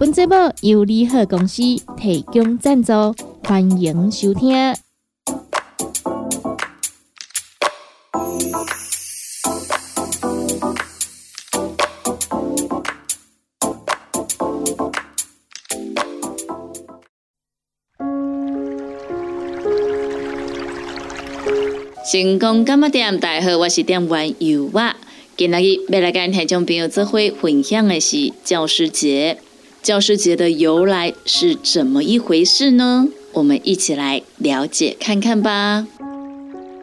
本节目由利好公司提供赞助，欢迎收听。成功干么店？大家好，我是店员尤娃。今日要来跟听众朋友做会分享的是教师节。教师节的由来是怎么一回事呢？我们一起来了解看看吧。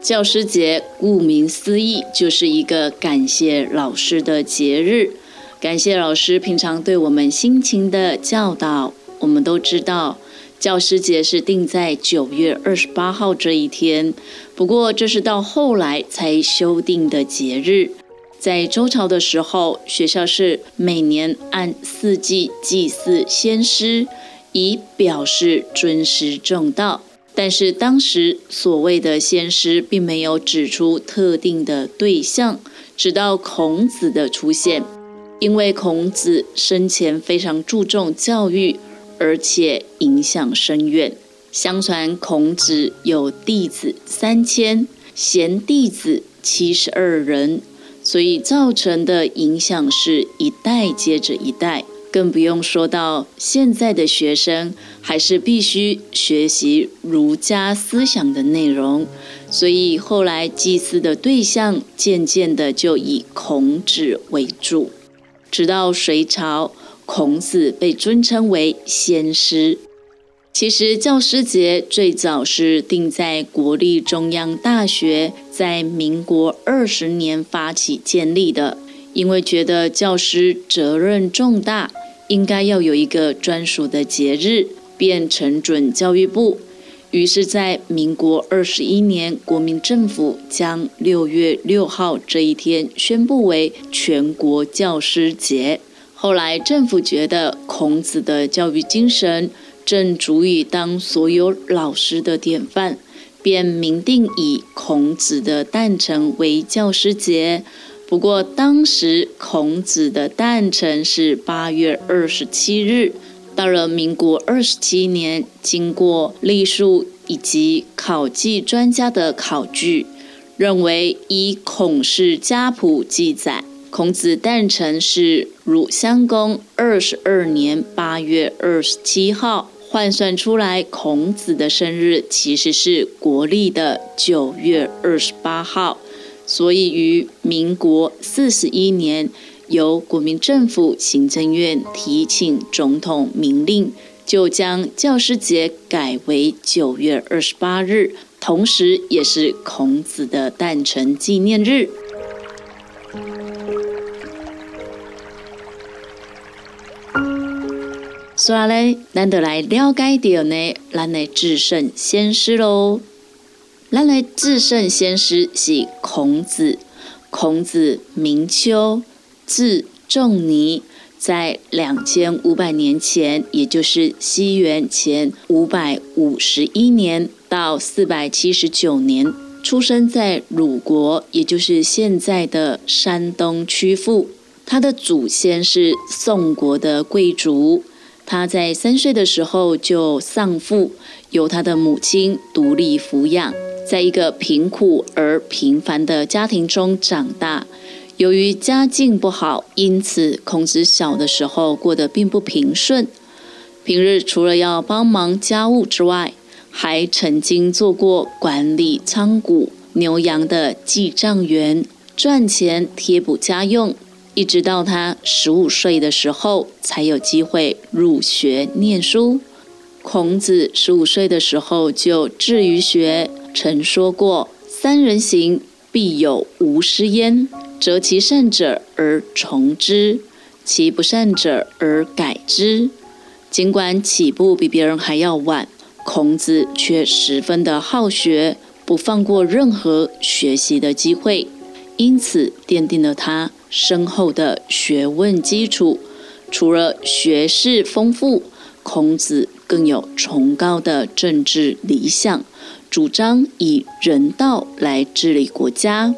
教师节顾名思义，就是一个感谢老师的节日，感谢老师平常对我们辛勤的教导。我们都知道，教师节是定在九月二十八号这一天，不过这是到后来才修订的节日。在周朝的时候，学校是每年按四季祭祀先师，以表示尊师重道。但是当时所谓的先师，并没有指出特定的对象。直到孔子的出现，因为孔子生前非常注重教育，而且影响深远。相传孔子有弟子三千，贤弟子七十二人。所以造成的影响是一代接着一代，更不用说到现在的学生，还是必须学习儒家思想的内容。所以后来祭祀的对象渐渐的就以孔子为主，直到隋朝，孔子被尊称为先师。其实教师节最早是定在国立中央大学在民国二十年发起建立的，因为觉得教师责任重大，应该要有一个专属的节日，便呈准教育部。于是，在民国二十一年，国民政府将六月六号这一天宣布为全国教师节。后来政府觉得孔子的教育精神。正足以当所有老师的典范，便明定以孔子的诞辰为教师节。不过当时孔子的诞辰是八月二十七日，到了民国二十七年，经过历数以及考记专家的考据，认为以孔氏家谱记载，孔子诞辰是鲁襄公二十二年八月二十七号。换算出来，孔子的生日其实是国历的九月二十八号，所以于民国四十一年，由国民政府行政院提请总统明令，就将教师节改为九月二十八日，同时也是孔子的诞辰纪念日。所以咧，咱就来了解到呢，咱的至圣先师喽。咱的至圣先师是孔子，孔子名丘，字仲尼，在两千五百年前，也就是西元前五百五十一年到四百七十九年，出生在鲁国，也就是现在的山东曲阜。他的祖先是宋国的贵族。他在三岁的时候就丧父，由他的母亲独立抚养，在一个贫苦而平凡的家庭中长大。由于家境不好，因此孔子小的时候过得并不平顺。平日除了要帮忙家务之外，还曾经做过管理仓谷、牛羊的记账员，赚钱贴补家用。一直到他十五岁的时候，才有机会入学念书。孔子十五岁的时候就志于学，曾说过：“三人行，必有吾师焉。择其善者而从之，其不善者而改之。”尽管起步比别人还要晚，孔子却十分的好学，不放过任何学习的机会，因此奠定了他深厚的学问基础。除了学识丰富，孔子更有崇高的政治理想，主张以人道来治理国家。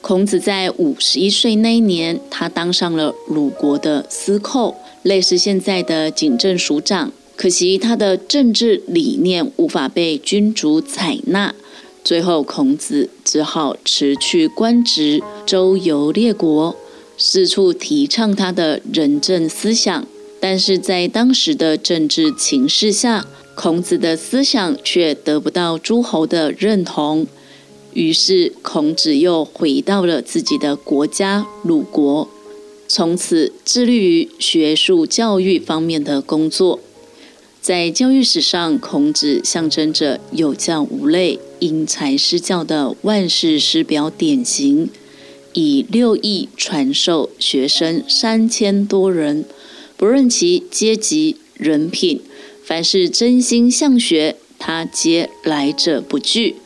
孔子在五十一岁那一年，他当上了鲁国的司寇。类似现在的警政署长，可惜他的政治理念无法被君主采纳，最后孔子只好辞去官职，周游列国，四处提倡他的仁政思想。但是在当时的政治情势下，孔子的思想却得不到诸侯的认同，于是孔子又回到了自己的国家鲁国。从此致力于学术教育方面的工作。在教育史上，孔子象征着有教无类、因材施教的万世师表典型，以六艺传授学生三千多人，不论其阶级、人品，凡是真心向学，他皆来者不拒，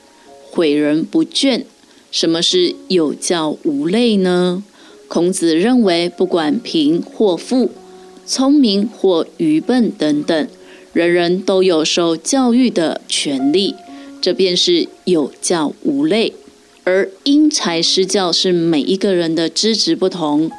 诲人不倦。什么是有教无类呢？孔子认为，不管贫或富、聪明或愚笨等等，人人都有受教育的权利，这便是有教无类。而因材施教是每一个人的资质不同，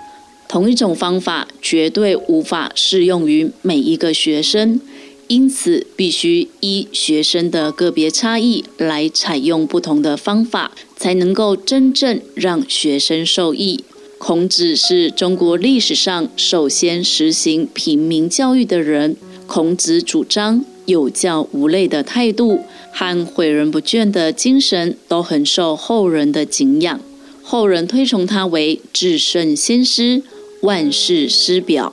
同一种方法绝对无法适用于每一个学生，因此必须依学生的个别差异来采用不同的方法，才能够真正让学生受益。孔子是中国历史上首先实行平民教育的人。孔子主张有教无类的态度和诲人不倦的精神，都很受后人的敬仰。后人推崇他为至圣先师、万世师表。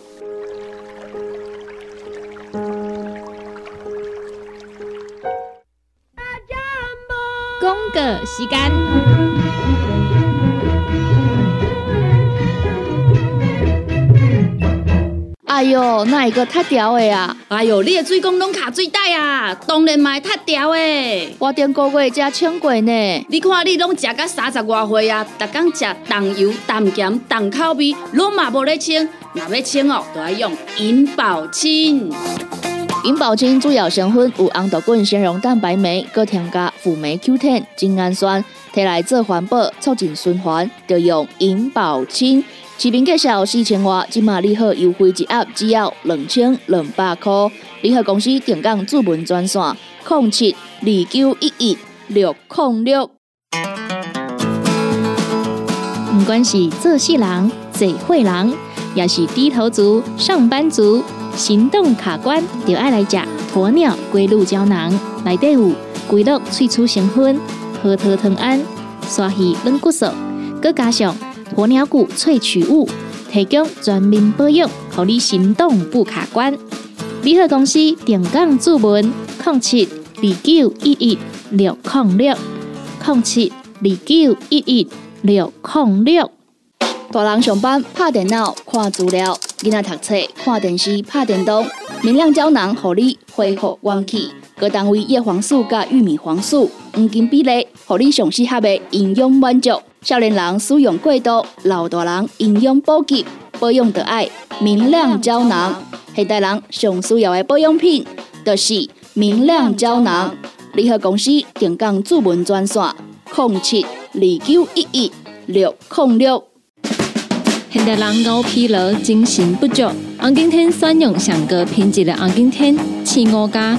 公个时间。哎哟，那一个太屌的呀！哎哟，你的水工拢卡水袋啊，当然嘛太屌的。我顶个月才称过呢。你看你拢食到三十外岁啊，逐天食重油、重咸、重口味，拢嘛无咧称。若要称哦，就要用银保清。银保清主要成分有红豆滚、纤溶蛋白酶，搁添加辅酶 Q10、精氨酸，摕来做环保、促进循环，就用银保清。视频介绍四千瓦，今马礼盒优惠一盒只要两千两百块。联合公司定岗主文专线：零七二九一一六零六。不管是做事人、嘴会人，也是低头族、上班族、行动卡关，就爱来食鸵鸟龟鹿胶囊。内底有龟鹿萃取成分，核桃藤胺、刷鱼软骨素，佮加上。鸵鸟骨萃取物，提供全面保养，让你行动不卡关。联合公司电杠注文：零七二九一一六零六零七二九一一六零六。大人上班拍电脑看资料，囡仔读册看电视拍电动。明亮胶囊，让你恢复元气。各单位叶黄素加玉米黄素黄金比例，让你上适合的营养满足。少年人使用过度，老大人营养补给保养的爱明亮胶囊。现代人上需要的保养品，就是明亮胶囊。联合公司定岗主文专线：零七二九一一六零六。现代人高疲劳、精神不足，红景天选用上个品质的红景天，青五加。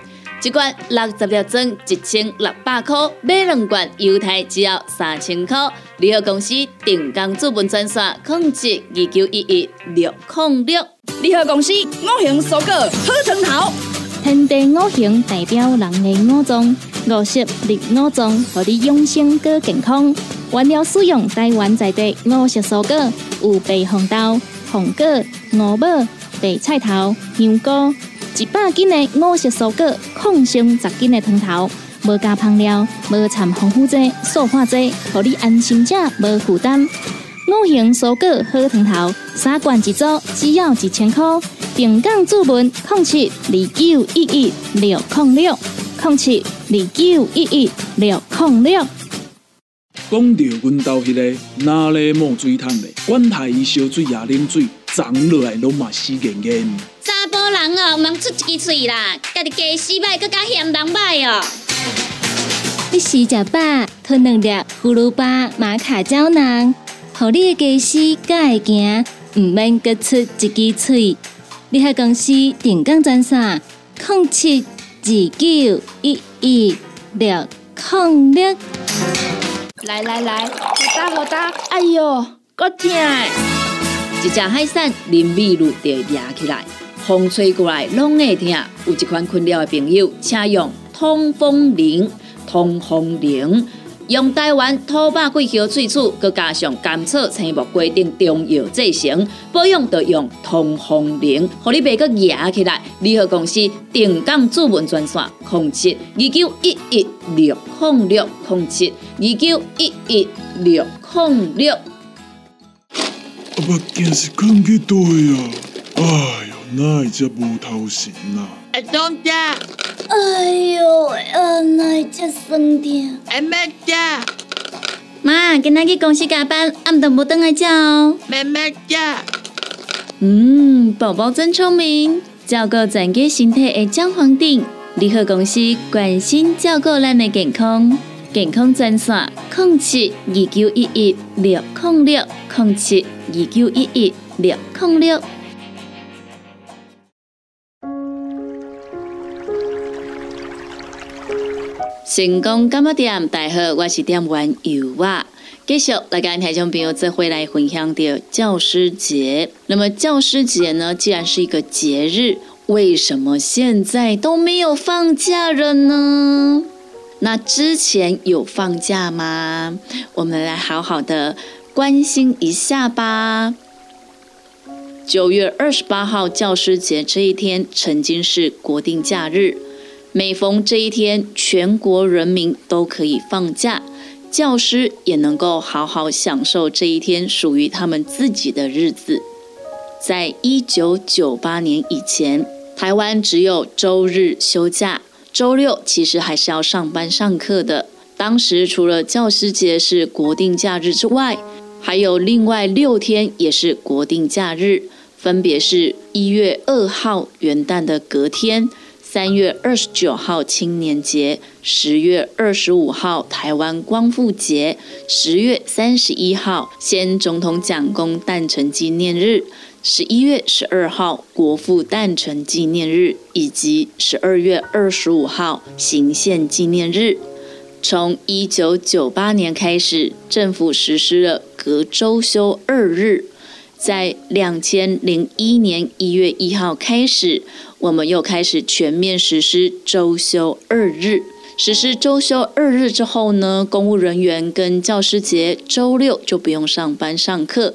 一罐六十粒装，一千六百块；买两罐，犹太只要三千块。联合公司定岗资本专线：控制二九一一六零六。联合公司五行蔬果好成头，天地五行代表人的五脏，五色绿五脏，让你养生更健康。原料使用台湾在地五色蔬果，有白红豆、红果、五宝、白菜头、香菇。一百斤的五色蔬果，抗性十斤的汤头，无加香料，无掺防腐剂、塑化剂，让你安心吃，无负担。五行蔬果好汤头，三罐一组，只要一千块。平港注文控七二九一一六控六控七二九一一六控六。讲到阮兜迄个哪里冒水桶的，管他伊烧水也啉水，长落来拢嘛死严严。查甫人哦，毋通出一支喙啦，家己家洗歹，搁加嫌人歹哦。你食食饱，吞两粒葫芦巴、马卡胶囊，互你的家洗才会行，毋免各出一支喙。你喺公司定岗专线：零七二九一一六零六。来来来，好打好打，哎哟，够痛！一只海扇淋米露就压起来，风吹过来拢会疼。有一款困扰的朋友，请用通风铃。通风铃用台湾土八桂香萃取，佮加上甘草、青木规定中药制成，保养要用通风铃，互你袂佮压起来。联合公司定岗主文专线：控制二九一一六零六控制二九一一六零六。阿爸，今是讲去对啊！哎，哪会遮无头神啊？阿东家，哎呦，啊，哪只酸痛？阿妹家，妈，今仔去公司加班，暗顿无等来叫哦。妹妹家，嗯，宝宝真聪明，照顾全家身体的姜黄锭。联合公司关心照顾咱的健康，健康专线：零七二九一一六零六零七二九一一六零六。成功干么店，大家好，我是店员尤娃。继续来跟台中朋友这回来分享的教师节。那么教师节呢，既然是一个节日，为什么现在都没有放假了呢？那之前有放假吗？我们来好好的关心一下吧。九月二十八号教师节这一天，曾经是国定假日。每逢这一天，全国人民都可以放假，教师也能够好好享受这一天属于他们自己的日子。在一九九八年以前，台湾只有周日休假，周六其实还是要上班上课的。当时除了教师节是国定假日之外，还有另外六天也是国定假日，分别是一月二号元旦的隔天。三月二十九号青年节，十月二十五号台湾光复节，十月三十一号先总统蒋公诞辰纪念日，十一月十二号国父诞辰纪念日，以及十二月二十五号行宪纪念日。从一九九八年开始，政府实施了隔周休二日，在两千零一年一月一号开始。我们又开始全面实施周休二日。实施周休二日之后呢，公务人员跟教师节周六就不用上班上课。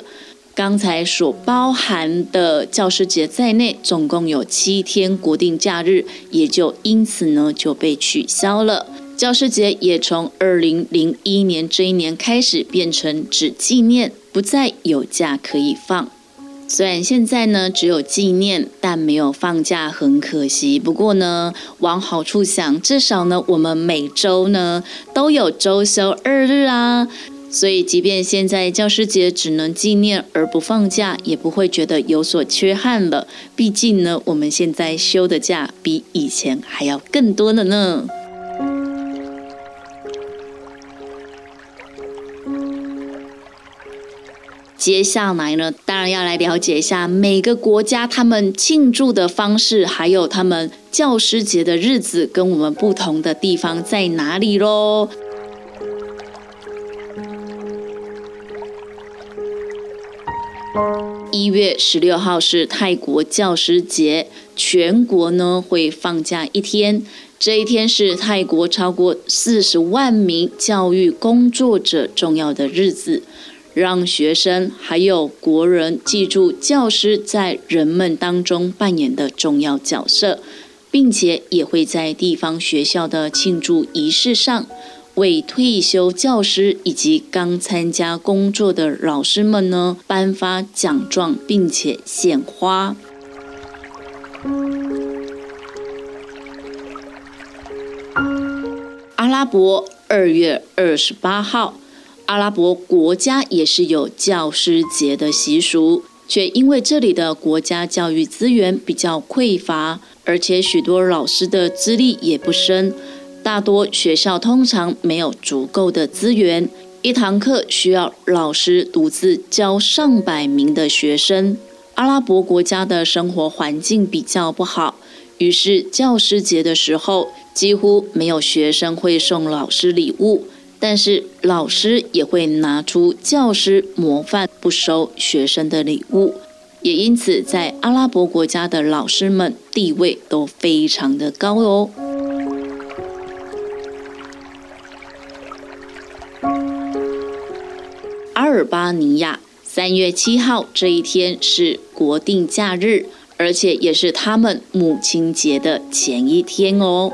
刚才所包含的教师节在内，总共有七天国定假日，也就因此呢就被取消了。教师节也从二零零一年这一年开始变成只纪念，不再有假可以放。虽然现在呢只有纪念，但没有放假，很可惜。不过呢，往好处想，至少呢我们每周呢都有周休二日啊。所以，即便现在教师节只能纪念而不放假，也不会觉得有所缺憾了。毕竟呢，我们现在休的假比以前还要更多了呢。接下来呢，当然要来了解一下每个国家他们庆祝的方式，还有他们教师节的日子跟我们不同的地方在哪里喽。一月十六号是泰国教师节，全国呢会放假一天。这一天是泰国超过四十万名教育工作者重要的日子。让学生还有国人记住教师在人们当中扮演的重要角色，并且也会在地方学校的庆祝仪式上，为退休教师以及刚参加工作的老师们呢颁发奖状，并且献花。阿拉伯二月二十八号。阿拉伯国家也是有教师节的习俗，却因为这里的国家教育资源比较匮乏，而且许多老师的资历也不深，大多学校通常没有足够的资源，一堂课需要老师独自教上百名的学生。阿拉伯国家的生活环境比较不好，于是教师节的时候，几乎没有学生会送老师礼物。但是老师也会拿出教师模范，不收学生的礼物，也因此在阿拉伯国家的老师们地位都非常的高哦。阿尔巴尼亚三月七号这一天是国定假日，而且也是他们母亲节的前一天哦。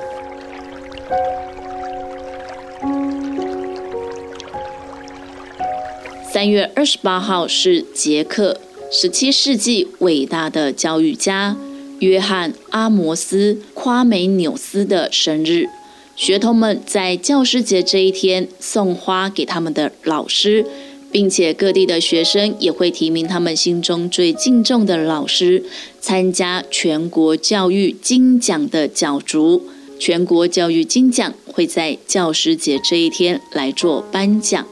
三月二十八号是捷克十七世纪伟大的教育家约翰阿摩斯夸美纽斯的生日，学童们在教师节这一天送花给他们的老师，并且各地的学生也会提名他们心中最敬重的老师参加全国教育金奖的角逐。全国教育金奖会在教师节这一天来做颁奖。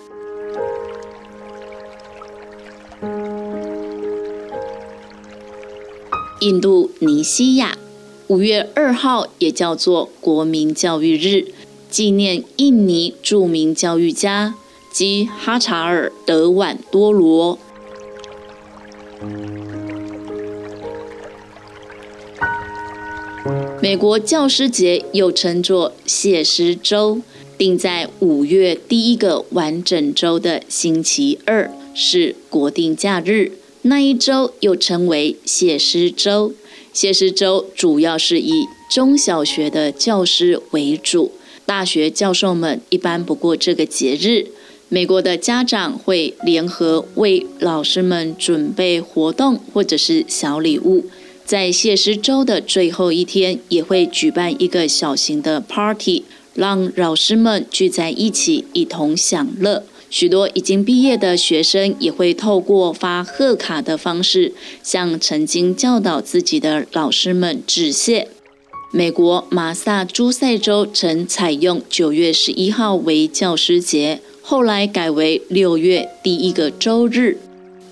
印度尼西亚五月二号也叫做国民教育日，纪念印尼著名教育家基哈查尔德瓦多罗。美国教师节又称作谢师周，定在五月第一个完整周的星期二，是国定假日。那一周又称为谢师周，谢师周主要是以中小学的教师为主，大学教授们一般不过这个节日。美国的家长会联合为老师们准备活动或者是小礼物，在谢师周的最后一天也会举办一个小型的 party，让老师们聚在一起一同享乐。许多已经毕业的学生也会透过发贺卡的方式，向曾经教导自己的老师们致谢。美国马萨诸塞州曾采用九月十一号为教师节，后来改为六月第一个周日。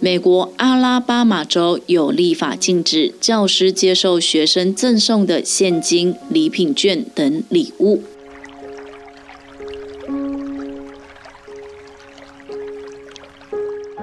美国阿拉巴马州有立法禁止教师接受学生赠送的现金、礼品券等礼物。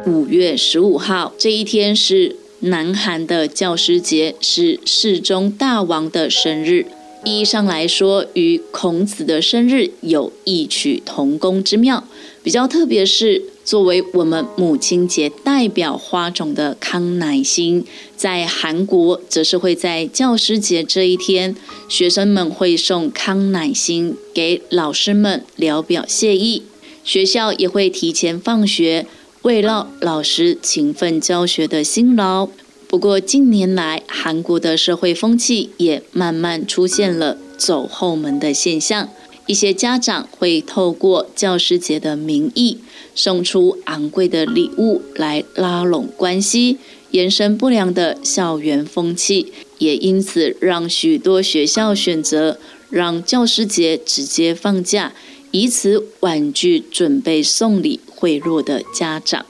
五月十五号这一天是南韩的教师节，是世宗大王的生日。意义上来说，与孔子的生日有异曲同工之妙。比较特别是，作为我们母亲节代表花种的康乃馨，在韩国则是会在教师节这一天，学生们会送康乃馨给老师们聊表谢意，学校也会提前放学。慰劳老师勤奋教学的辛劳。不过近年来，韩国的社会风气也慢慢出现了走后门的现象。一些家长会透过教师节的名义，送出昂贵的礼物来拉拢关系，延伸不良的校园风气。也因此，让许多学校选择让教师节直接放假。以此婉拒准备送礼脆弱的家长。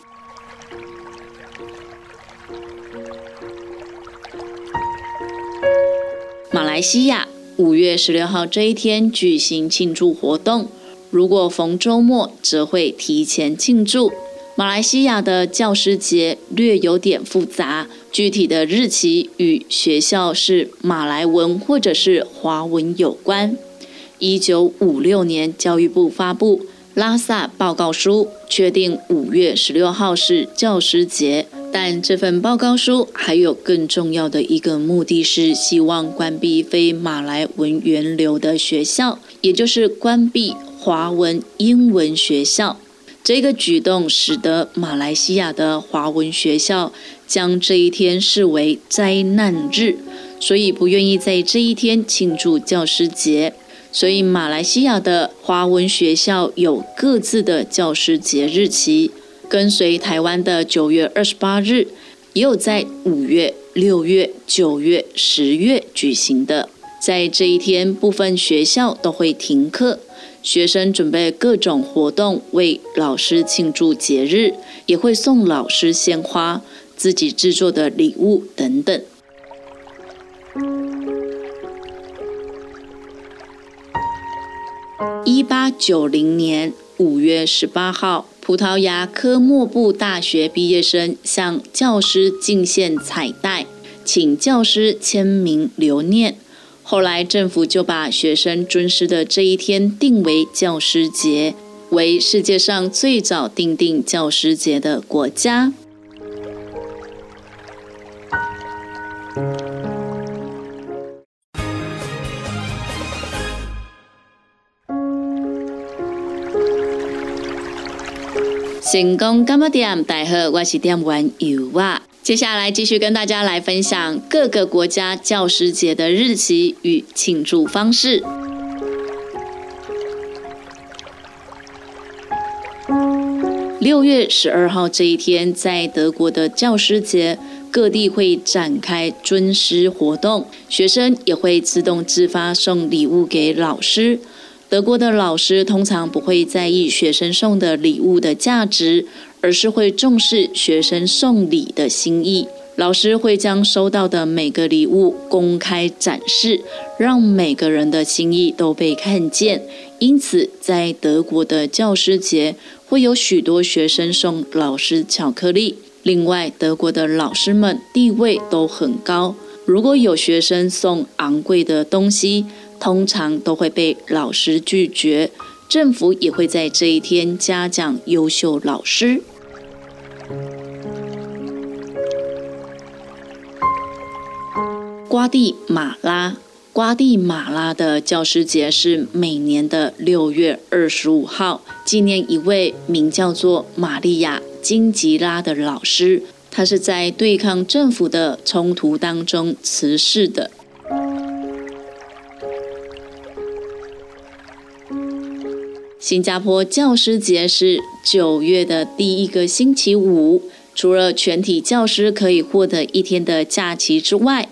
马来西亚五月十六号这一天举行庆祝活动，如果逢周末，则会提前庆祝。马来西亚的教师节略有点复杂，具体的日期与学校是马来文或者是华文有关。一九五六年教育部发布。拉萨报告书，确定五月十六号是教师节。但这份报告书还有更重要的一个目的是希望关闭非马来文源流的学校，也就是关闭华文、英文学校。这个举动使得马来西亚的华文学校将这一天视为灾难日，所以不愿意在这一天庆祝教师节。所以马来西亚的华文学校有各自的教师节日期。跟随台湾的九月二十八日，也有在五月、六月、九月、十月举行的。在这一天，部分学校都会停课，学生准备各种活动为老师庆祝节日，也会送老师鲜花、自己制作的礼物等等。一八九零年五月十八号。葡萄牙科莫布大学毕业生向教师敬献彩带，请教师签名留念。后来政府就把学生尊师的这一天定为教师节，为世界上最早定定教师节的国家。成功干么点？大家好，我是点玩游啊。接下来继续跟大家来分享各个国家教师节的日期与庆祝方式。六月十二号这一天，在德国的教师节，各地会展开尊师活动，学生也会自动自发送礼物给老师。德国的老师通常不会在意学生送的礼物的价值，而是会重视学生送礼的心意。老师会将收到的每个礼物公开展示，让每个人的心意都被看见。因此，在德国的教师节，会有许多学生送老师巧克力。另外，德国的老师们地位都很高，如果有学生送昂贵的东西，通常都会被老师拒绝，政府也会在这一天嘉奖优秀老师。瓜地马拉，瓜地马拉的教师节是每年的六月二十五号，纪念一位名叫做玛利亚金吉拉的老师，他是在对抗政府的冲突当中辞世的。新加坡教师节是九月的第一个星期五。除了全体教师可以获得一天的假期之外，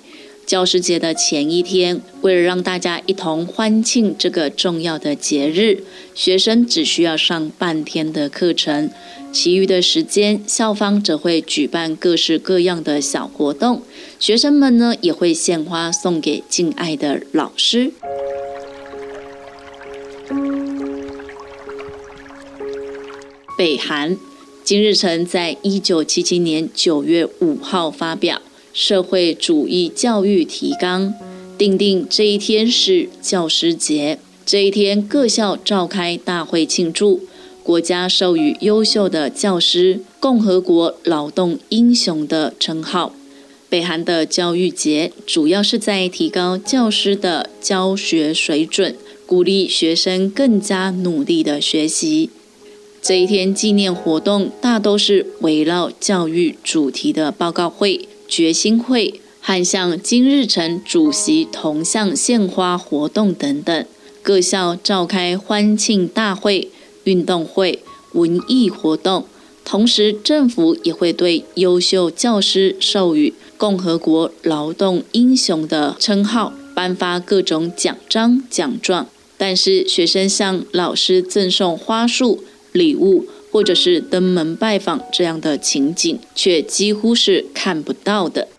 教师节的前一天，为了让大家一同欢庆这个重要的节日，学生只需要上半天的课程，其余的时间，校方则会举办各式各样的小活动。学生们呢，也会献花送给敬爱的老师。北韩金日成在一九七七年九月五号发表《社会主义教育提纲》，定定这一天是教师节。这一天，各校召开大会庆祝，国家授予优秀的教师“共和国劳动英雄”的称号。北韩的教育节主要是在提高教师的教学水准，鼓励学生更加努力的学习。这一天纪念活动大都是围绕教育主题的报告会、决心会和向金日成主席铜像献花活动等等。各校召开欢庆大会、运动会、文艺活动，同时政府也会对优秀教师授予共和国劳动英雄的称号，颁发各种奖章奖状。但是学生向老师赠送花束。礼物，或者是登门拜访这样的情景，却几乎是看不到的。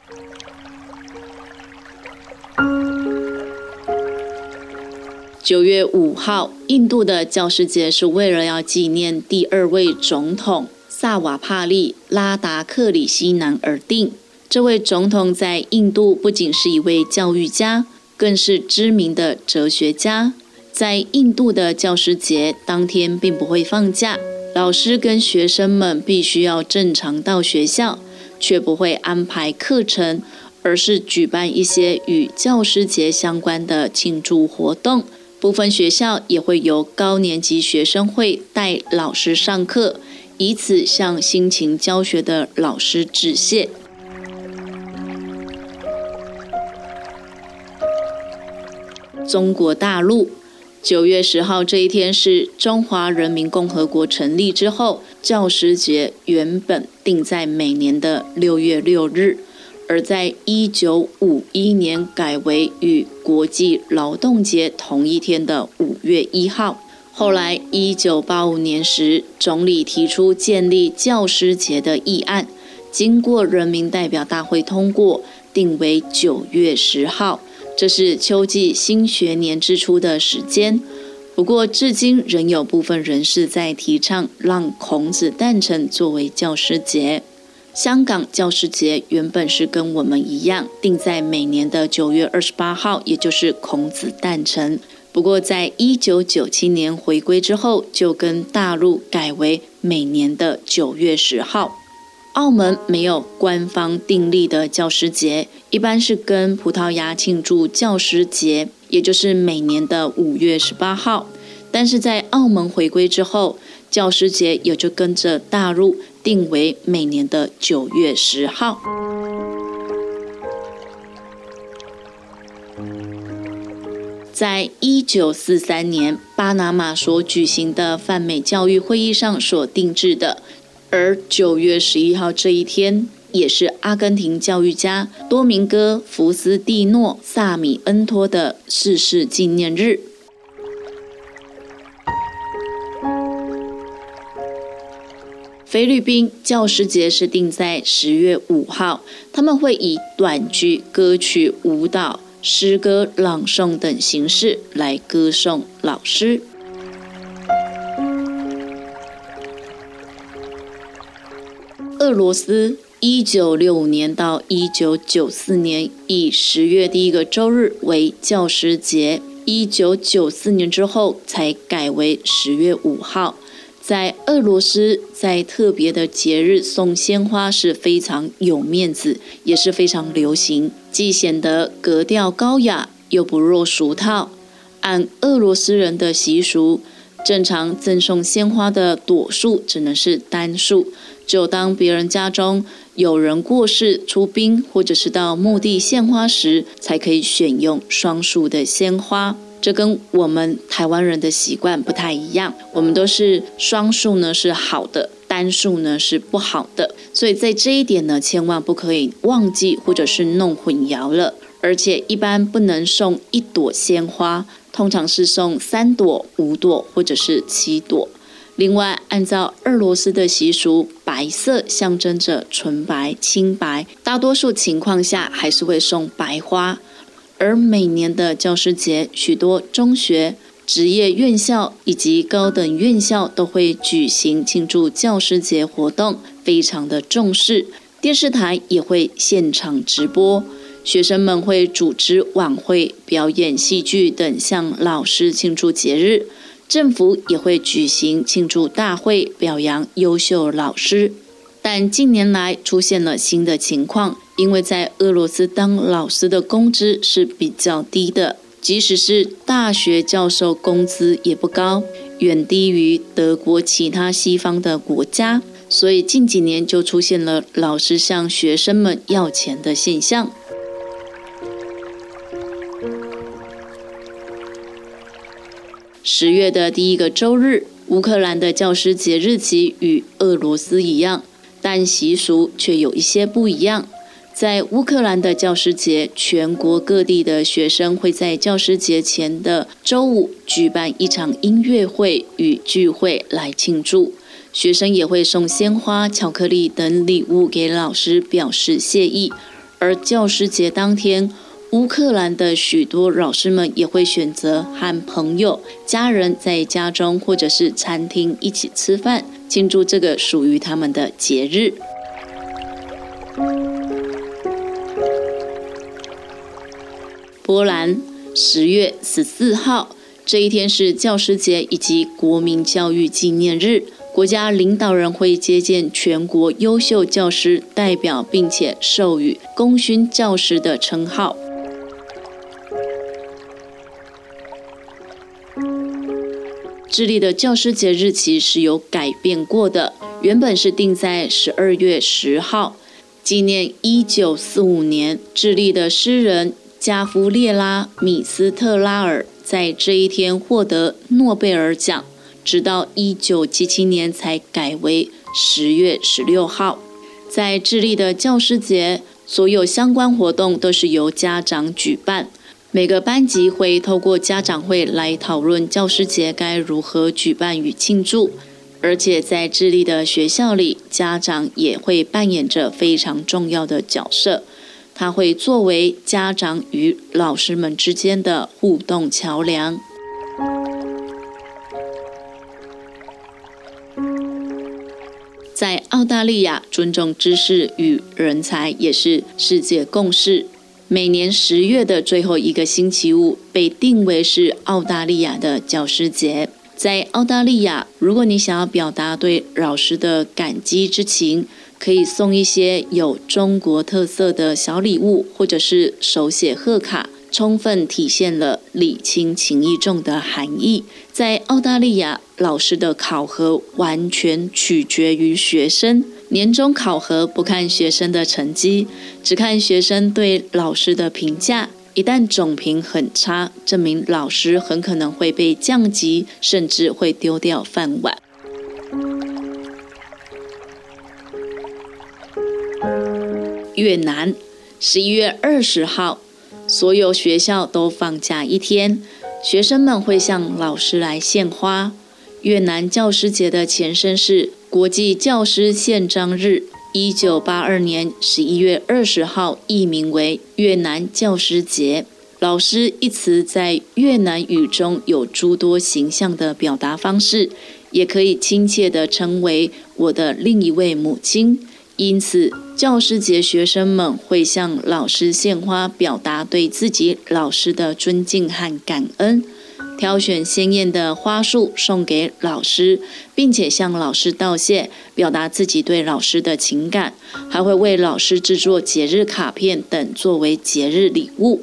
九月五号，印度的教师节是为了要纪念第二位总统萨瓦帕利拉达克里希南而定。这位总统在印度不仅是一位教育家，更是知名的哲学家。在印度的教师节当天，并不会放假，老师跟学生们必须要正常到学校，却不会安排课程，而是举办一些与教师节相关的庆祝活动。部分学校也会由高年级学生会带老师上课，以此向辛勤教学的老师致谢。中国大陆九月十号这一天是中华人民共和国成立之后，教师节原本定在每年的六月六日。而在一九五一年改为与国际劳动节同一天的五月一号。后来一九八五年时，总理提出建立教师节的议案，经过人民代表大会通过，定为九月十号。这是秋季新学年之初的时间。不过，至今仍有部分人士在提倡让孔子诞辰作为教师节。香港教师节原本是跟我们一样定在每年的九月二十八号，也就是孔子诞辰。不过，在一九九七年回归之后，就跟大陆改为每年的九月十号。澳门没有官方订立的教师节，一般是跟葡萄牙庆祝教师节，也就是每年的五月十八号。但是在澳门回归之后，教师节也就跟着大陆。定为每年的九月十号。在一九四三年巴拿马所举行的泛美教育会议上所定制的，而九月十一号这一天，也是阿根廷教育家多明戈·福斯蒂诺·萨米恩托的逝世纪念日。菲律宾教师节是定在十月五号，他们会以短剧、歌曲、舞蹈、诗歌朗诵等形式来歌颂老师。俄罗斯一九六五年到一九九四年以十月第一个周日为教师节，一九九四年之后才改为十月五号。在俄罗斯，在特别的节日送鲜花是非常有面子，也是非常流行，既显得格调高雅，又不落俗套。按俄罗斯人的习俗，正常赠送鲜花的朵数只能是单数，只有当别人家中有人过世、出殡，或者是到墓地献花时，才可以选用双数的鲜花。这跟我们台湾人的习惯不太一样，我们都是双数呢是好的，单数呢是不好的，所以在这一点呢，千万不可以忘记或者是弄混淆了。而且一般不能送一朵鲜花，通常是送三朵、五朵或者是七朵。另外，按照俄罗斯的习俗，白色象征着纯白、清白，大多数情况下还是会送白花。而每年的教师节，许多中学、职业院校以及高等院校都会举行庆祝教师节活动，非常的重视。电视台也会现场直播，学生们会组织晚会、表演戏剧等，向老师庆祝节日。政府也会举行庆祝大会，表扬优秀老师。但近年来出现了新的情况，因为在俄罗斯当老师的工资是比较低的，即使是大学教授工资也不高，远低于德国其他西方的国家，所以近几年就出现了老师向学生们要钱的现象。十月的第一个周日，乌克兰的教师节日期与俄罗斯一样。但习俗却有一些不一样。在乌克兰的教师节，全国各地的学生会在教师节前的周五举办一场音乐会与聚会来庆祝。学生也会送鲜花、巧克力等礼物给老师，表示谢意。而教师节当天，乌克兰的许多老师们也会选择和朋友、家人在家中或者是餐厅一起吃饭，庆祝这个属于他们的节日。波兰十月十四号这一天是教师节以及国民教育纪念日。国家领导人会接见全国优秀教师代表，并且授予功勋教师的称号。智利的教师节日期是有改变过的，原本是定在十二月十号，纪念一九四五年智利的诗人加夫列拉米斯特拉尔在这一天获得诺贝尔奖。直到一九七七年才改为十月十六号。在智利的教师节，所有相关活动都是由家长举办。每个班级会透过家长会来讨论教师节该如何举办与庆祝。而且在智利的学校里，家长也会扮演着非常重要的角色。他会作为家长与老师们之间的互动桥梁。在澳大利亚，尊重知识与人才也是世界共识。每年十月的最后一个星期五被定为是澳大利亚的教师节。在澳大利亚，如果你想要表达对老师的感激之情，可以送一些有中国特色的小礼物，或者是手写贺卡。充分体现了礼轻情意重的含义。在澳大利亚，老师的考核完全取决于学生。年终考核不看学生的成绩，只看学生对老师的评价。一旦总评很差，证明老师很可能会被降级，甚至会丢掉饭碗。越南，十一月二十号。所有学校都放假一天，学生们会向老师来献花。越南教师节的前身是国际教师宪章日，一九八二年十一月二十号译名为越南教师节。老师一词在越南语中有诸多形象的表达方式，也可以亲切地称为我的另一位母亲。因此，教师节学生们会向老师献花，表达对自己老师的尊敬和感恩。挑选鲜艳的花束送给老师，并且向老师道谢，表达自己对老师的情感。还会为老师制作节日卡片等作为节日礼物。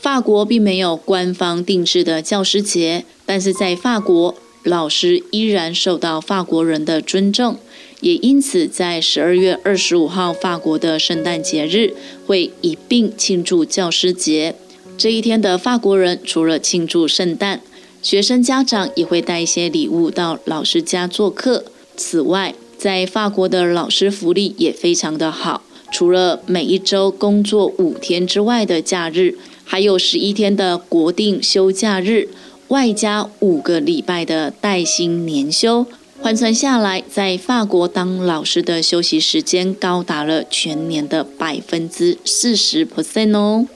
法国并没有官方定制的教师节。但是在法国，老师依然受到法国人的尊重，也因此在十二月二十五号法国的圣诞节日会一并庆祝教师节。这一天的法国人除了庆祝圣诞，学生家长也会带一些礼物到老师家做客。此外，在法国的老师福利也非常的好，除了每一周工作五天之外的假日，还有十一天的国定休假日。外加五个礼拜的带薪年休，换算下来，在法国当老师的休息时间高达了全年的百分之四十 percent 哦。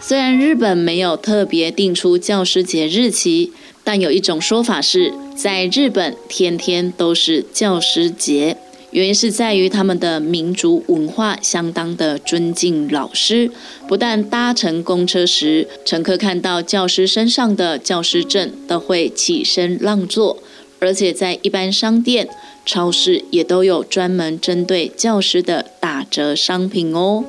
虽然日本没有特别定出教师节日期，但有一种说法是在日本天天都是教师节。原因是在于他们的民族文化相当的尊敬老师，不但搭乘公车时，乘客看到教师身上的教师证都会起身让座，而且在一般商店、超市也都有专门针对教师的打折商品哦。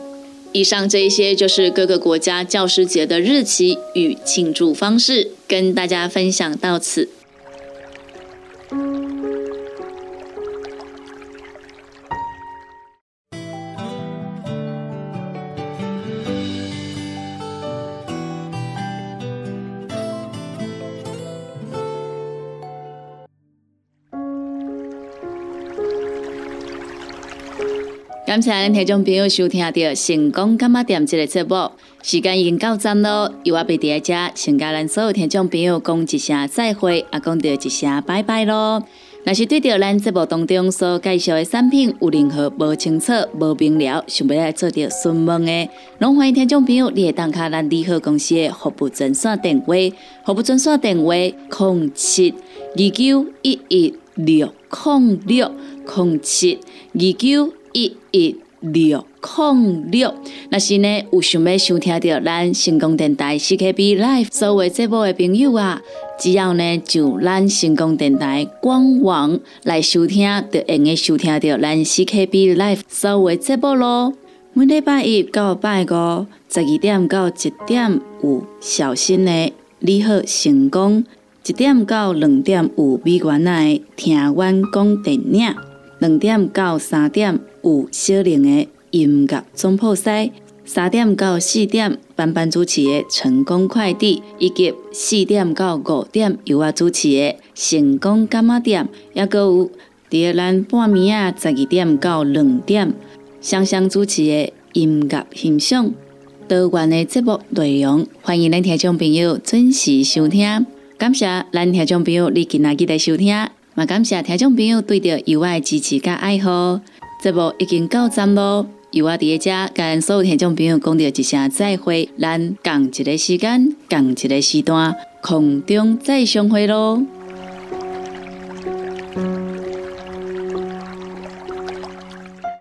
以上这一些就是各个国家教师节的日期与庆祝方式，跟大家分享到此。感谢咱听众朋友收听到《成功干嘛店》这个节目，时间已经到站咯，由我贝伫遮，先甲咱所有听众朋友讲一声再会，也讲到一声拜拜咯。若是对着咱节目当中所介绍的产品有任何无清楚、无明了，想要来做着询问的，拢欢迎听众朋友你会打卡咱利好公司的服务专线电话，服务专线电话：零七二九一一六零六零七二九。一一六零六，若是呢有想要收听到咱成功电台 CKB Live 所有节目的朋友啊，只要呢就咱成功电台官网来收听，就会用收听到咱 CKB Live 所有节目咯。每礼拜一到拜五十二点到一点有小新的你好成功，一点到两点有美元的听阮讲电影。两点到三点有小玲的音乐总铺西，三点到四点班班主持的成功快递，以及四点到五点由我主持的成功干妈店，也阁有第二咱半暝啊十二点到两点双双主持的音乐欣赏，多元的节目内容，欢迎咱听众朋友准时收听。感谢咱听众朋友你今仔日的收听。嘛，感谢听众朋友对着有爱支持甲爱好，节目已经到站咯。由我伫遮跟所有听众朋友讲着一声再会，咱共一个时间，共一个时段，空中再相会咯。